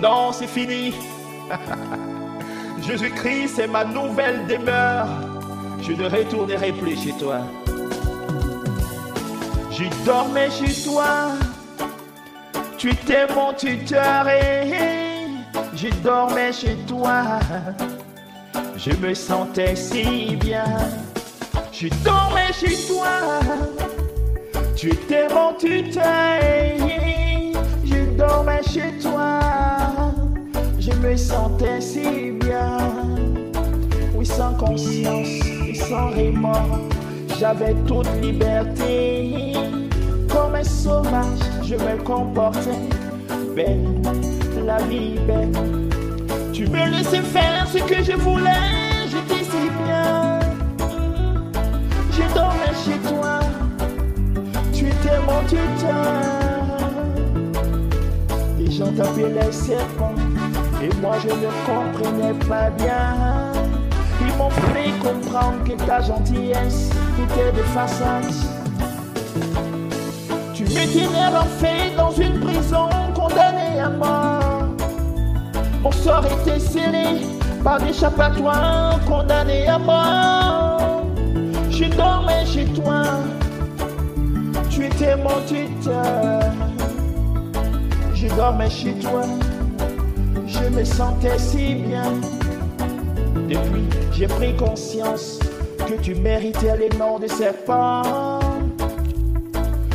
Non, c'est fini. Jésus-Christ est ma nouvelle demeure. Je ne retournerai plus chez toi. Je dormais chez toi. Tu étais mon tuteur et je dormais chez toi. Je me sentais si bien. Je dormais chez toi. Tu étais mon tuteur Je me sentais si bien. Oui, sans conscience et sans remords. J'avais toute liberté. Comme un sauvage, je me comportais. Belle, la vie belle. Tu me laissais faire ce que je voulais. J'étais si bien. Je dormais chez toi. Tu étais mon tuteur. Les gens t'appelaient serpent. Et moi je ne comprenais pas bien. Ils m'ont fait comprendre que ta gentillesse était de façade. Tu me tenais enfermé dans une prison condamnée à mort. Mon sort était scellé par d'échappatoire condamné à mort. Je dormais chez toi, tu étais mon tuteur. Je dormais chez toi, je me sentais si bien. Depuis, j'ai pris conscience que tu méritais les noms de serpents.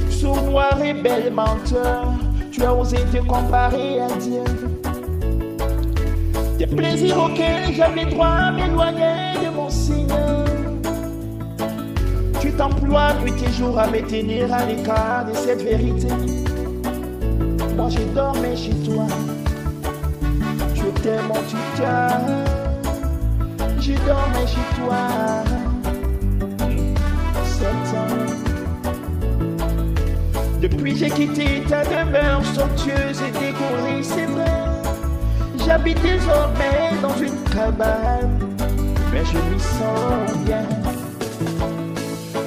Sournois et belle menteur, tu as osé te comparer à Dieu. Des plaisirs auxquels j'avais droit m'éloigner de mon Seigneur. Tu t'emploies nuit et jour à me tenir à l'écart de cette vérité. Moi, je dormais chez toi. Mon tuteur. Je dormais chez toi. Depuis, j'ai quitté ta demeure somptueuse et décorée, c'est vrai. J'habite désormais dans une cabane, mais je m'y sens bien.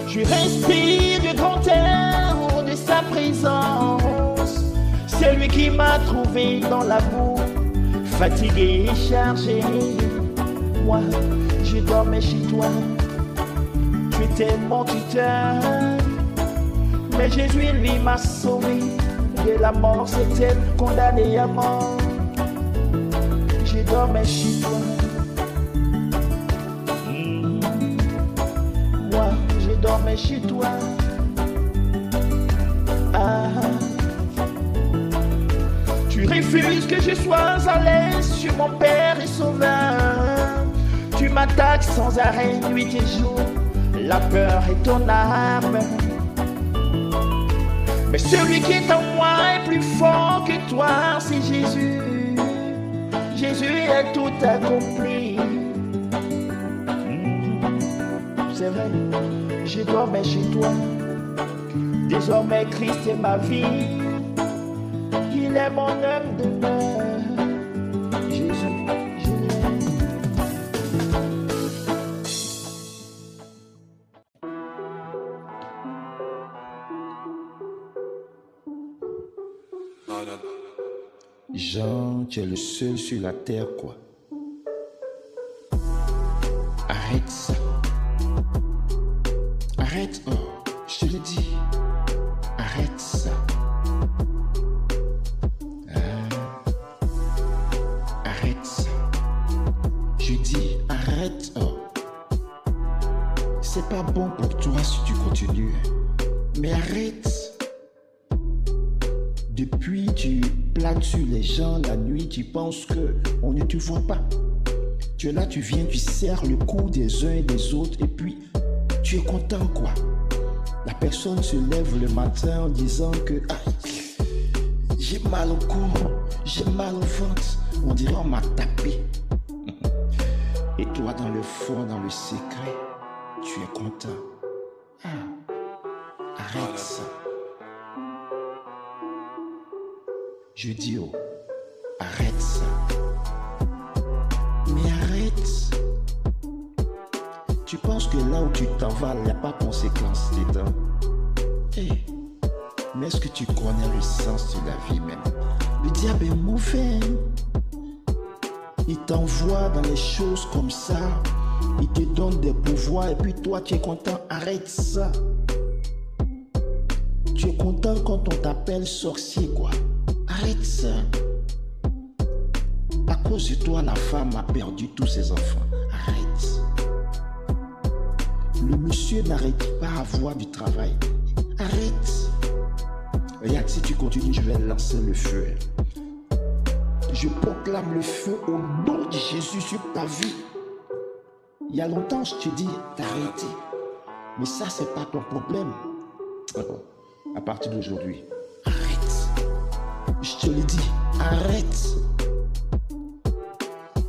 Je respire du grand air de sa présence. C'est lui qui m'a trouvé dans la boue, fatigué et chargé. Moi, je dormais chez toi. Tu étais mon tuteur. Mais Jésus, lui, m'a sauvé de la mort. C'était condamné à mort. Je dormais chez toi. Moi, je dormais chez toi. Refuses que je sois à l'aise sur mon Père et Sauveur. Tu m'attaques sans arrêt, nuit et jour. La peur est ton arme. Mais celui qui est en moi est plus fort que toi, c'est Jésus. Jésus a tout accompli. Mm. C'est vrai, je dormais chez toi. Désormais, Christ est ma vie. Jésus, je. Jean, tu es le seul sur la terre, quoi. Arrête ça. Arrête, oh, je te le dis. Arrête ça. Pas bon pour toi si tu continues. Mais arrête. Depuis, tu planes sur les gens la nuit, tu penses que on ne te voit pas. Tu es là, tu viens, tu serres le cou des uns et des autres, et puis tu es content, quoi. La personne se lève le matin en disant que ah, j'ai mal au cou, j'ai mal au ventre. On dirait on m'a tapé. Et toi, dans le fond, dans le secret, tu es content. Ah, arrête ça. Je dis, oh, arrête ça. Mais arrête. Tu penses que là où tu t'en vas, il n'y a pas de conséquences dedans? Hé, Mais est-ce que tu connais le sens de la vie même? Le diable est mauvais. hein? Il t'envoie dans les choses comme ça. Il te donne des pouvoirs et puis toi tu es content. Arrête ça. Tu es content quand on t'appelle sorcier quoi. Arrête ça. À cause de toi, la femme a perdu tous ses enfants. Arrête. Le monsieur n'arrête pas à avoir du travail. Arrête. Regarde, si tu continues, je vais lancer le feu. Je proclame le feu au nom de Jésus sur ta vie. Il y a longtemps, je te dis d'arrêter. Mais ça, c'est pas ton problème. Alors, à partir d'aujourd'hui, arrête. Je te le dis, arrête.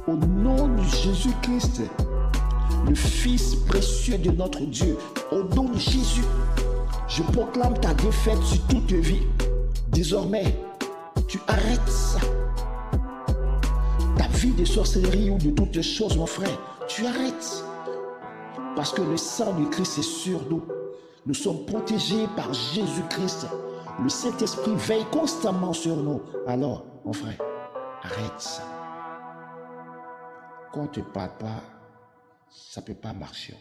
Au nom de Jésus-Christ, le Fils précieux de notre Dieu, au nom de Jésus, je proclame ta défaite sur toute vie. Désormais, tu arrêtes ça. Ta vie de sorcellerie ou de toutes choses, mon frère, tu arrêtes. Parce que le sang de Christ est sur nous. Nous sommes protégés par Jésus-Christ. Le Saint-Esprit veille constamment sur nous. Alors, mon frère, arrête ça. Quand on ne te parle pas, ça ne peut pas marcher.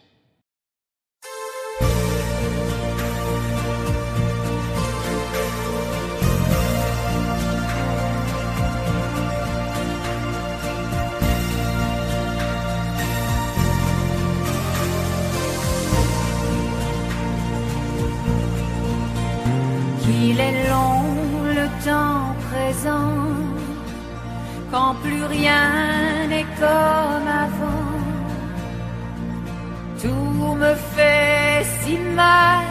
Quand plus rien n'est comme avant. Tout me fait si mal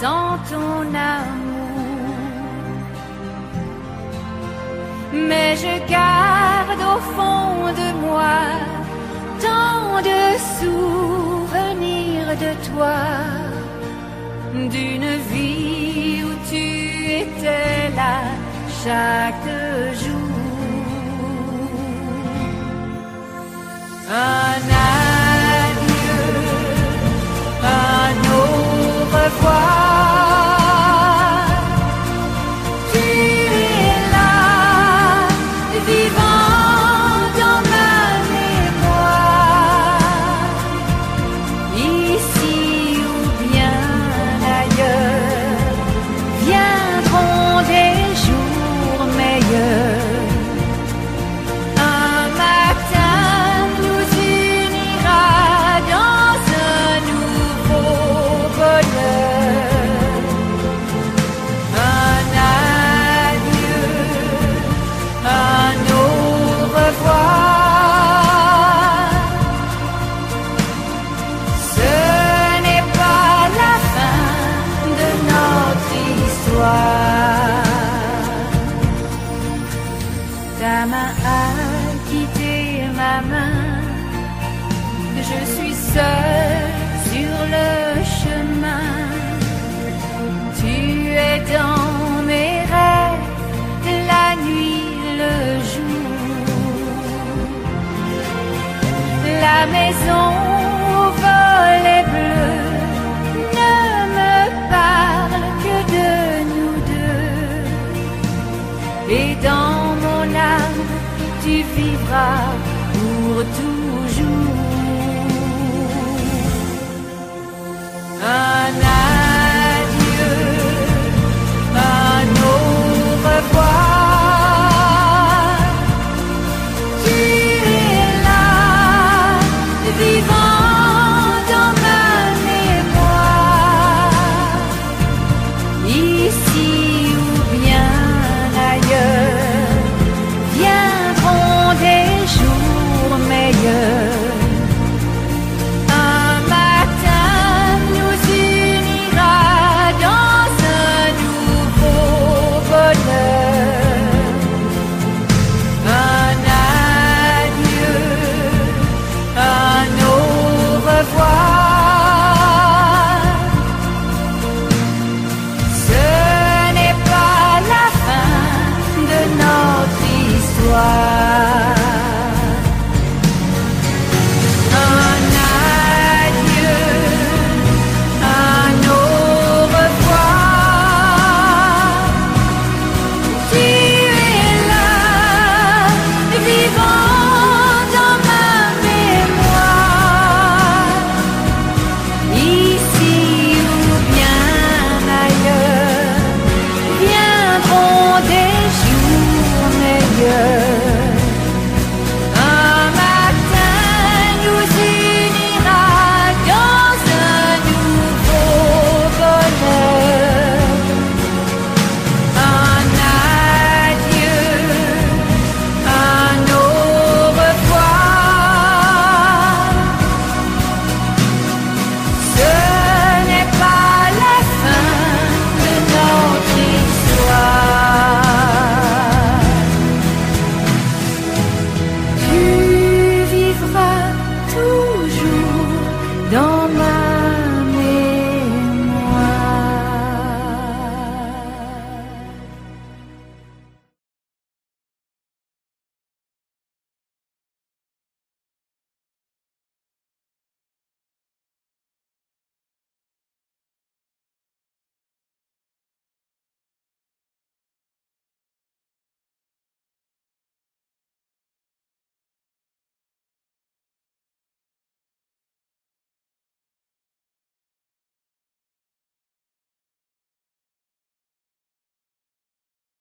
sans ton amour. Mais je garde au fond de moi tant de souvenirs de toi d'une vie chaque jour. Ta main a quitté ma main. Je suis seule sur le chemin. Tu es dans mes rêves, la nuit, le jour. La maison